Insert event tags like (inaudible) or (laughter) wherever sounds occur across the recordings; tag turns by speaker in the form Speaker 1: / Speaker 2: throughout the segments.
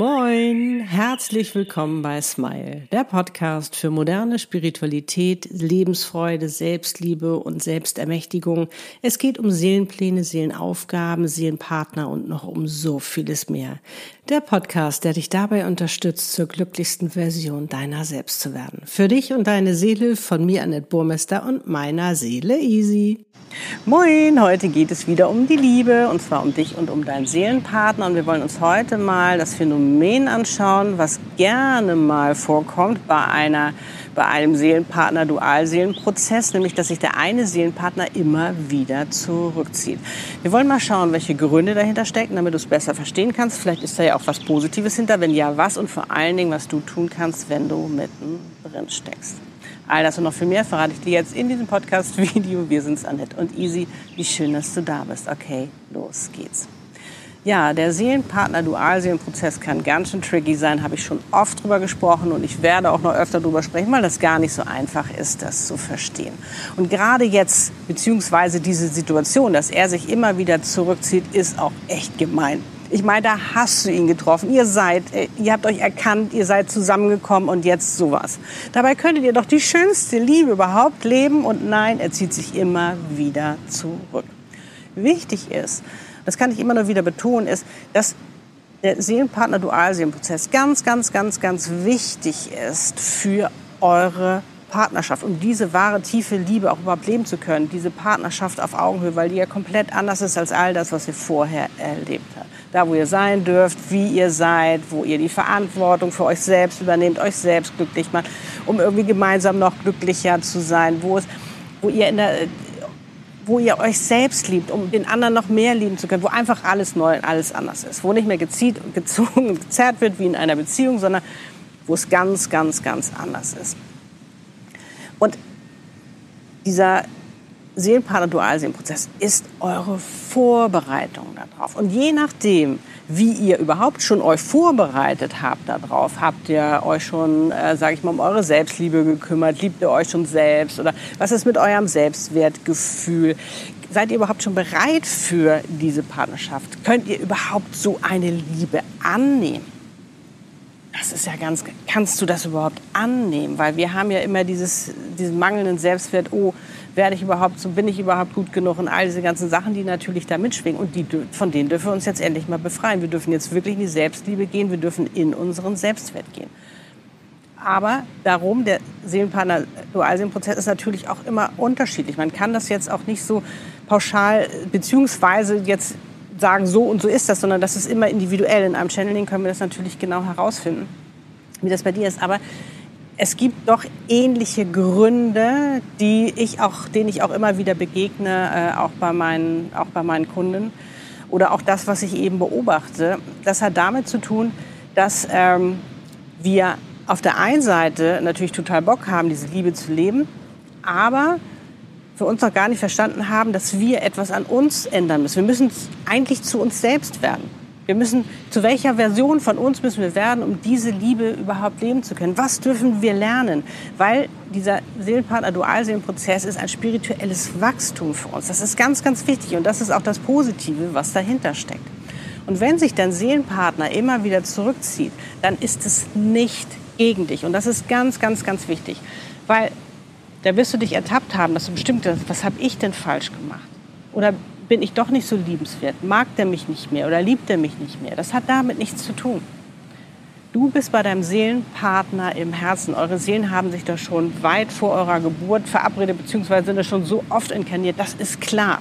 Speaker 1: Moin, herzlich willkommen bei Smile, der Podcast für moderne Spiritualität, Lebensfreude, Selbstliebe und Selbstermächtigung. Es geht um Seelenpläne, Seelenaufgaben, Seelenpartner und noch um so vieles mehr. Der Podcast, der dich dabei unterstützt, zur glücklichsten Version deiner selbst zu werden. Für dich und deine Seele von mir, Annette Burmester und meiner Seele Easy. Moin, heute geht es wieder um die Liebe und zwar um dich und um deinen Seelenpartner und wir wollen uns heute mal das Phänomen anschauen, was gerne mal vorkommt bei einer bei einem Seelenpartner Dualseelenprozess, nämlich dass sich der eine Seelenpartner immer wieder zurückzieht. Wir wollen mal schauen, welche Gründe dahinter stecken, damit du es besser verstehen kannst. Vielleicht ist da ja auch was Positives hinter, wenn ja, was und vor allen Dingen, was du tun kannst, wenn du mitten drin steckst. All das und noch viel mehr verrate ich dir jetzt in diesem Podcast-Video. Wir sind's, Annette und Easy. Wie schön, dass du da bist. Okay, los geht's. Ja, der Seelenpartner-Dualseelenprozess kann ganz schön tricky sein, habe ich schon oft drüber gesprochen und ich werde auch noch öfter drüber sprechen, weil das gar nicht so einfach ist, das zu verstehen. Und gerade jetzt, beziehungsweise diese Situation, dass er sich immer wieder zurückzieht, ist auch echt gemein. Ich meine, da hast du ihn getroffen. Ihr seid, äh, ihr habt euch erkannt, ihr seid zusammengekommen und jetzt sowas. Dabei könntet ihr doch die schönste Liebe überhaupt leben und nein, er zieht sich immer wieder zurück. Wichtig ist, das kann ich immer nur wieder betonen, ist, dass der Seelenpartner-Dualseelenprozess ganz, ganz, ganz, ganz wichtig ist für eure Partnerschaft, um diese wahre, tiefe Liebe auch überhaupt leben zu können, diese Partnerschaft auf Augenhöhe, weil die ja komplett anders ist als all das, was ihr vorher erlebt habt. Da, wo ihr sein dürft, wie ihr seid, wo ihr die Verantwortung für euch selbst übernehmt, euch selbst glücklich macht, um irgendwie gemeinsam noch glücklicher zu sein, wo es, wo ihr in der, wo ihr euch selbst liebt, um den anderen noch mehr lieben zu können, wo einfach alles neu und alles anders ist, wo nicht mehr gezieht und gezogen und gezerrt wird wie in einer Beziehung, sondern wo es ganz, ganz, ganz anders ist. Und dieser Seelenpartner-Dualseelenprozess ist eure Vorbereitung darauf. Und je nachdem, wie ihr überhaupt schon euch vorbereitet habt darauf, habt ihr euch schon, äh, sage ich mal, um eure Selbstliebe gekümmert, liebt ihr euch schon selbst oder was ist mit eurem Selbstwertgefühl? Seid ihr überhaupt schon bereit für diese Partnerschaft? Könnt ihr überhaupt so eine Liebe annehmen? Das ist ja ganz, kannst du das überhaupt annehmen? Weil wir haben ja immer dieses, diesen mangelnden Selbstwert, oh, werde ich überhaupt so, bin ich überhaupt gut genug und all diese ganzen Sachen, die natürlich da mitschwingen. Und die, von denen dürfen wir uns jetzt endlich mal befreien. Wir dürfen jetzt wirklich in die Selbstliebe gehen, wir dürfen in unseren Selbstwert gehen. Aber darum, der Seelenpartner-Dualseelenprozess ist natürlich auch immer unterschiedlich. Man kann das jetzt auch nicht so pauschal, beziehungsweise jetzt sagen, so und so ist das, sondern das ist immer individuell. In einem Channeling können wir das natürlich genau herausfinden, wie das bei dir ist. Aber es gibt doch ähnliche Gründe, die ich auch, denen ich auch immer wieder begegne, äh, auch, bei meinen, auch bei meinen Kunden. Oder auch das, was ich eben beobachte. Das hat damit zu tun, dass ähm, wir auf der einen Seite natürlich total Bock haben, diese Liebe zu leben, aber für uns noch gar nicht verstanden haben, dass wir etwas an uns ändern müssen. Wir müssen eigentlich zu uns selbst werden. Wir müssen, zu welcher Version von uns müssen wir werden, um diese Liebe überhaupt leben zu können? Was dürfen wir lernen? Weil dieser Seelenpartner-Dualseelenprozess ist ein spirituelles Wachstum für uns. Das ist ganz, ganz wichtig und das ist auch das Positive, was dahinter steckt. Und wenn sich dein Seelenpartner immer wieder zurückzieht, dann ist es nicht gegen dich. Und das ist ganz, ganz, ganz wichtig. Weil da wirst du dich ertappt haben, dass du bestimmt hast, was habe ich denn falsch gemacht? Oder bin ich doch nicht so liebenswert? Mag der mich nicht mehr oder liebt er mich nicht mehr? Das hat damit nichts zu tun. Du bist bei deinem Seelenpartner im Herzen. Eure Seelen haben sich da schon weit vor eurer Geburt verabredet, beziehungsweise sind da schon so oft inkarniert. Das ist klar.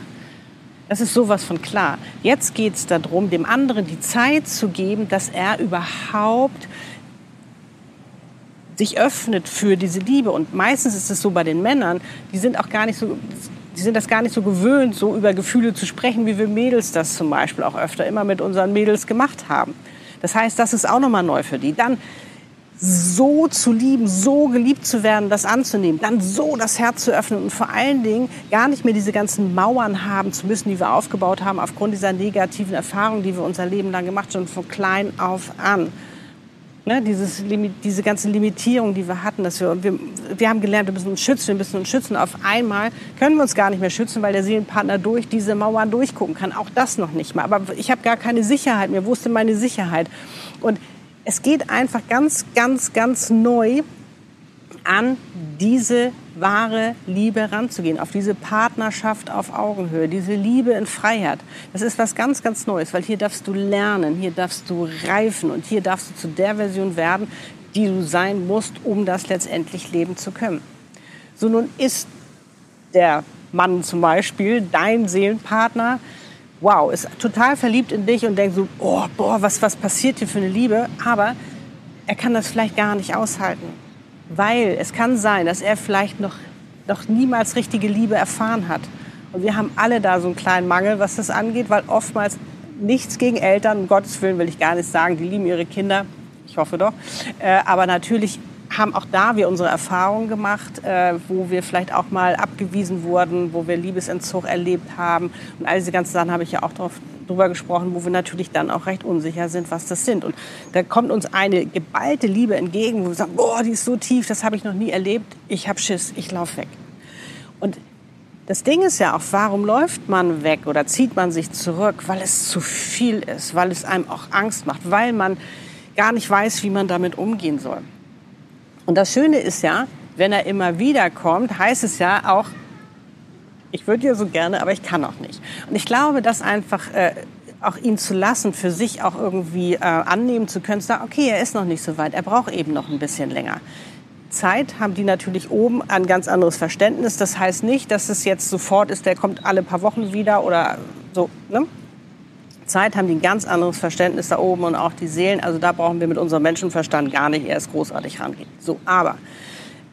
Speaker 1: Das ist sowas von klar. Jetzt geht es darum, dem anderen die Zeit zu geben, dass er überhaupt sich öffnet für diese Liebe. Und meistens ist es so bei den Männern, die sind auch gar nicht so, die sind das gar nicht so gewöhnt, so über Gefühle zu sprechen, wie wir Mädels das zum Beispiel auch öfter immer mit unseren Mädels gemacht haben. Das heißt, das ist auch nochmal neu für die. Dann so zu lieben, so geliebt zu werden, das anzunehmen, dann so das Herz zu öffnen und vor allen Dingen gar nicht mehr diese ganzen Mauern haben zu müssen, die wir aufgebaut haben aufgrund dieser negativen Erfahrungen, die wir unser Leben lang gemacht haben, von klein auf an. Ne, dieses, diese ganze Limitierung, die wir hatten, dass wir, wir, wir haben gelernt, wir müssen uns schützen, wir müssen uns schützen. Auf einmal können wir uns gar nicht mehr schützen, weil der Seelenpartner durch diese Mauern durchgucken kann. Auch das noch nicht mal. Aber ich habe gar keine Sicherheit mehr. Wo ist denn meine Sicherheit? Und es geht einfach ganz, ganz, ganz neu an diese wahre Liebe ranzugehen, auf diese Partnerschaft auf Augenhöhe, diese Liebe in Freiheit. Das ist was ganz, ganz Neues, weil hier darfst du lernen, hier darfst du reifen und hier darfst du zu der Version werden, die du sein musst, um das letztendlich leben zu können. So nun ist der Mann zum Beispiel dein Seelenpartner, wow, ist total verliebt in dich und denkt so, oh, boah, was, was passiert hier für eine Liebe? Aber er kann das vielleicht gar nicht aushalten weil es kann sein, dass er vielleicht noch, noch niemals richtige Liebe erfahren hat. Und wir haben alle da so einen kleinen Mangel, was das angeht, weil oftmals nichts gegen Eltern, um Gottes Willen will ich gar nicht sagen, die lieben ihre Kinder, ich hoffe doch. Äh, aber natürlich haben auch da wir unsere Erfahrungen gemacht, äh, wo wir vielleicht auch mal abgewiesen wurden, wo wir Liebesentzug erlebt haben. Und all diese ganzen Sachen habe ich ja auch drauf, drüber gesprochen, wo wir natürlich dann auch recht unsicher sind, was das sind. Und da kommt uns eine geballte Liebe entgegen, wo wir sagen, boah, die ist so tief, das habe ich noch nie erlebt. Ich habe Schiss, ich laufe weg. Und das Ding ist ja auch, warum läuft man weg oder zieht man sich zurück? Weil es zu viel ist, weil es einem auch Angst macht, weil man gar nicht weiß, wie man damit umgehen soll. Und das Schöne ist ja, wenn er immer wieder kommt, heißt es ja auch, ich würde ja so gerne, aber ich kann auch nicht. Und ich glaube, dass einfach äh, auch ihn zu lassen, für sich auch irgendwie äh, annehmen zu können, zu sagen, okay, er ist noch nicht so weit, er braucht eben noch ein bisschen länger. Zeit haben die natürlich oben ein ganz anderes Verständnis. Das heißt nicht, dass es jetzt sofort ist, der kommt alle paar Wochen wieder oder so. Ne? Zeit haben die ein ganz anderes Verständnis da oben und auch die Seelen. Also da brauchen wir mit unserem Menschenverstand gar nicht erst großartig rangehen. So, aber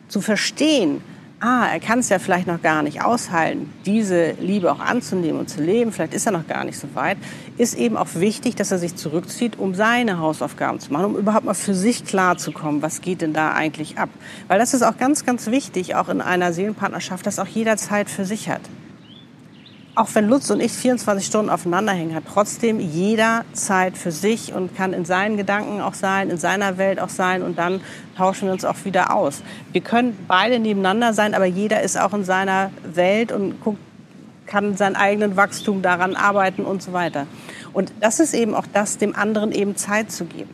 Speaker 1: zu verstehen, ah, er kann es ja vielleicht noch gar nicht aushalten, diese Liebe auch anzunehmen und zu leben, vielleicht ist er noch gar nicht so weit, ist eben auch wichtig, dass er sich zurückzieht, um seine Hausaufgaben zu machen, um überhaupt mal für sich klarzukommen, was geht denn da eigentlich ab. Weil das ist auch ganz, ganz wichtig, auch in einer Seelenpartnerschaft, dass auch jeder Zeit für sich hat auch wenn Lutz und ich 24 Stunden aufeinander hängen, hat trotzdem jeder Zeit für sich und kann in seinen Gedanken auch sein, in seiner Welt auch sein und dann tauschen wir uns auch wieder aus. Wir können beide nebeneinander sein, aber jeder ist auch in seiner Welt und guckt, kann sein eigenen Wachstum daran arbeiten und so weiter. Und das ist eben auch das, dem anderen eben Zeit zu geben.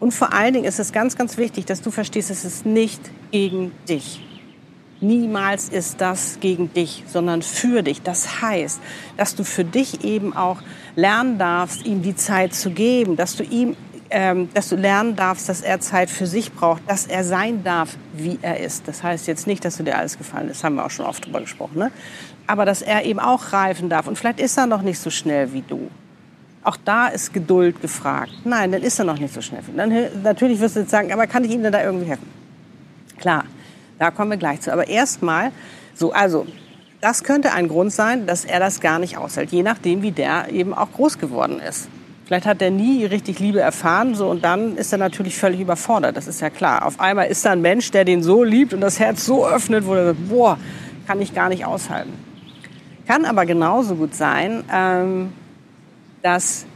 Speaker 1: Und vor allen Dingen ist es ganz, ganz wichtig, dass du verstehst, es ist nicht gegen dich. Niemals ist das gegen dich, sondern für dich. Das heißt, dass du für dich eben auch lernen darfst, ihm die Zeit zu geben, dass du ihm ähm, dass du lernen darfst, dass er Zeit für sich braucht, dass er sein darf, wie er ist. Das heißt jetzt nicht, dass du dir alles gefallen ist, haben wir auch schon oft drüber gesprochen, ne? aber dass er eben auch reifen darf. Und vielleicht ist er noch nicht so schnell wie du. Auch da ist Geduld gefragt. Nein, dann ist er noch nicht so schnell. Dann, natürlich wirst du jetzt sagen, aber kann ich ihm denn da irgendwie helfen? Klar, da kommen wir gleich zu. Aber erstmal, so, also, das könnte ein Grund sein, dass er das gar nicht aushält, je nachdem, wie der eben auch groß geworden ist. Vielleicht hat er nie richtig Liebe erfahren, so, und dann ist er natürlich völlig überfordert. Das ist ja klar. Auf einmal ist da ein Mensch, der den so liebt und das Herz so öffnet, wo er sagt, boah, kann ich gar nicht aushalten. Kann aber genauso gut sein, ähm, dass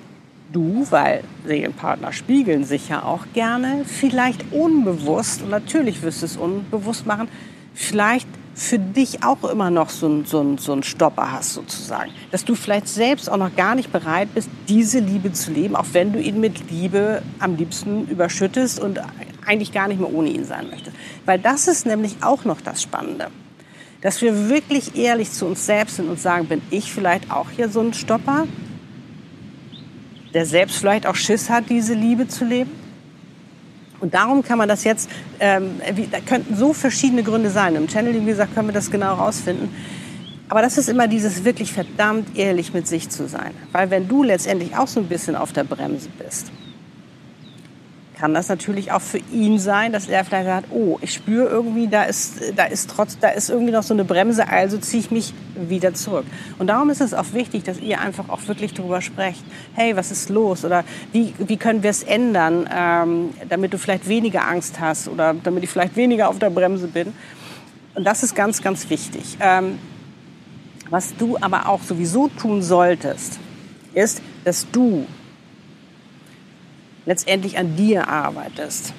Speaker 1: du, weil Seelenpartner spiegeln sich ja auch gerne, vielleicht unbewusst, und natürlich wirst du es unbewusst machen, vielleicht für dich auch immer noch so einen so so ein Stopper hast sozusagen. Dass du vielleicht selbst auch noch gar nicht bereit bist, diese Liebe zu leben, auch wenn du ihn mit Liebe am liebsten überschüttest und eigentlich gar nicht mehr ohne ihn sein möchtest. Weil das ist nämlich auch noch das Spannende. Dass wir wirklich ehrlich zu uns selbst sind und sagen, bin ich vielleicht auch hier so ein Stopper? Der selbst vielleicht auch Schiss hat, diese Liebe zu leben? Und darum kann man das jetzt, ähm, wie, da könnten so verschiedene Gründe sein. Im Channeling, wie gesagt, können wir das genau rausfinden. Aber das ist immer dieses wirklich verdammt ehrlich mit sich zu sein. Weil wenn du letztendlich auch so ein bisschen auf der Bremse bist, kann das natürlich auch für ihn sein, dass er vielleicht sagt, oh, ich spüre irgendwie, da ist, da ist trotz, da ist irgendwie noch so eine Bremse, also ziehe ich mich wieder zurück. Und darum ist es auch wichtig, dass ihr einfach auch wirklich darüber sprecht. Hey, was ist los? Oder wie, wie können wir es ändern, ähm, damit du vielleicht weniger Angst hast oder damit ich vielleicht weniger auf der Bremse bin. Und das ist ganz, ganz wichtig. Ähm, was du aber auch sowieso tun solltest, ist, dass du letztendlich an dir arbeitest.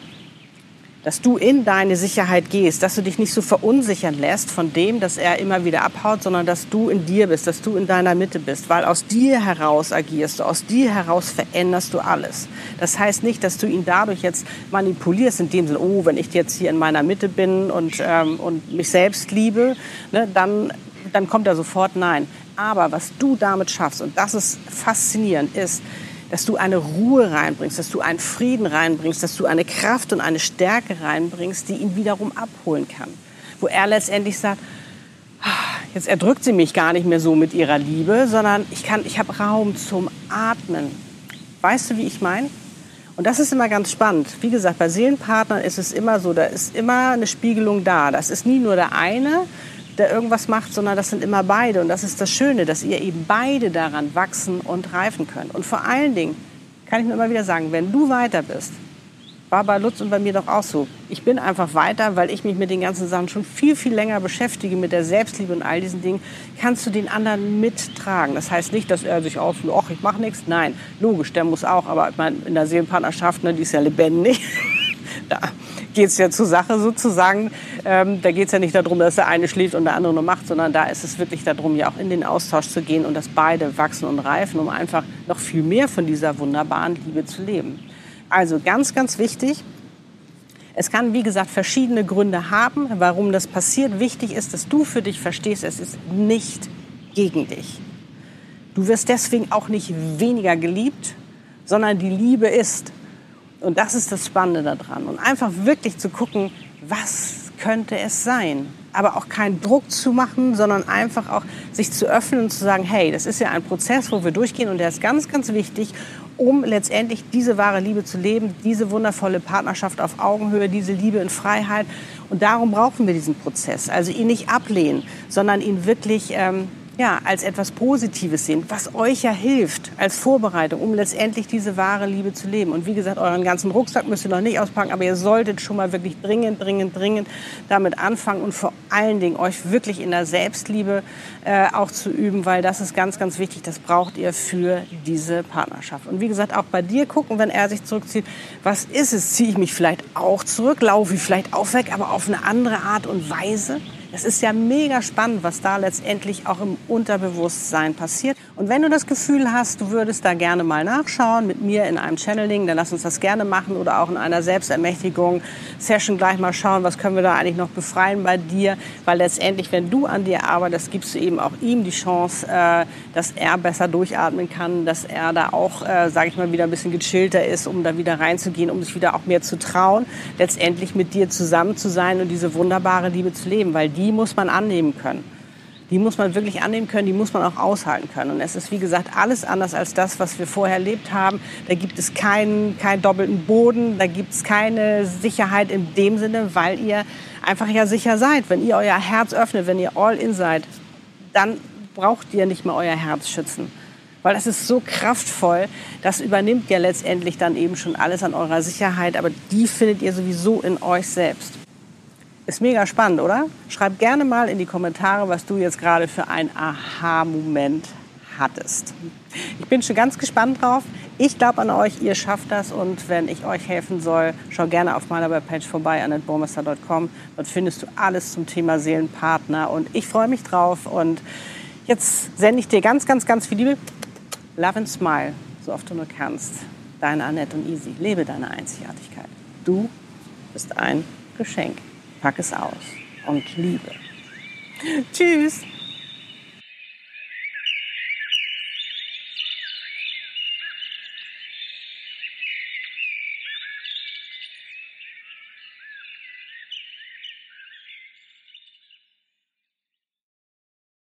Speaker 1: dass du in deine Sicherheit gehst, dass du dich nicht so verunsichern lässt von dem, dass er immer wieder abhaut, sondern dass du in dir bist, dass du in deiner Mitte bist, weil aus dir heraus agierst du, aus dir heraus veränderst du alles. Das heißt nicht, dass du ihn dadurch jetzt manipulierst, in dem Sinne, oh, wenn ich jetzt hier in meiner Mitte bin und, ähm, und mich selbst liebe, ne, dann, dann kommt er sofort, nein. Aber was du damit schaffst, und das ist faszinierend, ist, dass du eine Ruhe reinbringst, dass du einen Frieden reinbringst, dass du eine Kraft und eine Stärke reinbringst, die ihn wiederum abholen kann. Wo er letztendlich sagt, ah, jetzt erdrückt sie mich gar nicht mehr so mit ihrer Liebe, sondern ich, ich habe Raum zum Atmen. Weißt du, wie ich meine? Und das ist immer ganz spannend. Wie gesagt, bei Seelenpartnern ist es immer so, da ist immer eine Spiegelung da. Das ist nie nur der eine, der irgendwas macht, sondern das sind immer beide. Und das ist das Schöne, dass ihr eben beide daran wachsen und reifen könnt. Und vor allen Dingen kann ich nur immer wieder sagen, wenn du weiter bist, war bei Lutz und bei mir doch auch so. Ich bin einfach weiter, weil ich mich mit den ganzen Sachen schon viel, viel länger beschäftige, mit der Selbstliebe und all diesen Dingen, kannst du den anderen mittragen. Das heißt nicht, dass er sich auffühlt, ach, ich mache nichts. Nein, logisch, der muss auch. Aber ich meine, in der Seelenpartnerschaft, ne, die ist ja lebendig. (laughs) da geht es ja zur Sache sozusagen. Ähm, da geht es ja nicht darum, dass der eine schläft und der andere nur macht, sondern da ist es wirklich darum, ja auch in den Austausch zu gehen und dass beide wachsen und reifen, um einfach noch viel mehr von dieser wunderbaren Liebe zu leben. Also ganz, ganz wichtig. Es kann, wie gesagt, verschiedene Gründe haben, warum das passiert. Wichtig ist, dass du für dich verstehst, es ist nicht gegen dich. Du wirst deswegen auch nicht weniger geliebt, sondern die Liebe ist und das ist das Spannende daran. Und einfach wirklich zu gucken, was könnte es sein? Aber auch keinen Druck zu machen, sondern einfach auch sich zu öffnen und zu sagen, hey, das ist ja ein Prozess, wo wir durchgehen und der ist ganz, ganz wichtig, um letztendlich diese wahre Liebe zu leben, diese wundervolle Partnerschaft auf Augenhöhe, diese Liebe in Freiheit. Und darum brauchen wir diesen Prozess. Also ihn nicht ablehnen, sondern ihn wirklich ähm, ja, als etwas Positives sehen, was euch ja hilft als Vorbereitung, um letztendlich diese wahre Liebe zu leben. Und wie gesagt, euren ganzen Rucksack müsst ihr noch nicht auspacken, aber ihr solltet schon mal wirklich dringend, dringend, dringend damit anfangen und vor allen Dingen euch wirklich in der Selbstliebe äh, auch zu üben, weil das ist ganz, ganz wichtig. Das braucht ihr für diese Partnerschaft. Und wie gesagt, auch bei dir gucken, wenn er sich zurückzieht, was ist es? Ziehe ich mich vielleicht auch zurück? Laufe ich vielleicht auch weg, aber auf eine andere Art und Weise? Es ist ja mega spannend, was da letztendlich auch im Unterbewusstsein passiert. Und wenn du das Gefühl hast, du würdest da gerne mal nachschauen mit mir in einem Channeling, dann lass uns das gerne machen oder auch in einer Selbstermächtigung-Session gleich mal schauen, was können wir da eigentlich noch befreien bei dir. Weil letztendlich, wenn du an dir arbeitest, gibst du eben auch ihm die Chance, äh, dass er besser durchatmen kann, dass er da auch, äh, sage ich mal, wieder ein bisschen gechillter ist, um da wieder reinzugehen, um sich wieder auch mehr zu trauen, letztendlich mit dir zusammen zu sein und diese wunderbare Liebe zu leben. Weil die muss man annehmen können. Die muss man wirklich annehmen können, die muss man auch aushalten können. Und es ist, wie gesagt, alles anders als das, was wir vorher erlebt haben. Da gibt es keinen, keinen doppelten Boden, da gibt es keine Sicherheit in dem Sinne, weil ihr einfach ja sicher seid. Wenn ihr euer Herz öffnet, wenn ihr all in seid, dann braucht ihr nicht mehr euer Herz schützen. Weil das ist so kraftvoll, das übernimmt ja letztendlich dann eben schon alles an eurer Sicherheit, aber die findet ihr sowieso in euch selbst. Ist mega spannend, oder? Schreib gerne mal in die Kommentare, was du jetzt gerade für einen Aha-Moment hattest. Ich bin schon ganz gespannt drauf. Ich glaube an euch, ihr schafft das und wenn ich euch helfen soll, schau gerne auf meiner Webpage vorbei, annetbormester.com. Dort findest du alles zum Thema Seelenpartner und ich freue mich drauf und jetzt sende ich dir ganz, ganz, ganz viel Liebe. Love and Smile, so oft du nur kannst. Deine Annette und Easy. Lebe deine Einzigartigkeit. Du bist ein Geschenk. Pack es aus und liebe. Tschüss.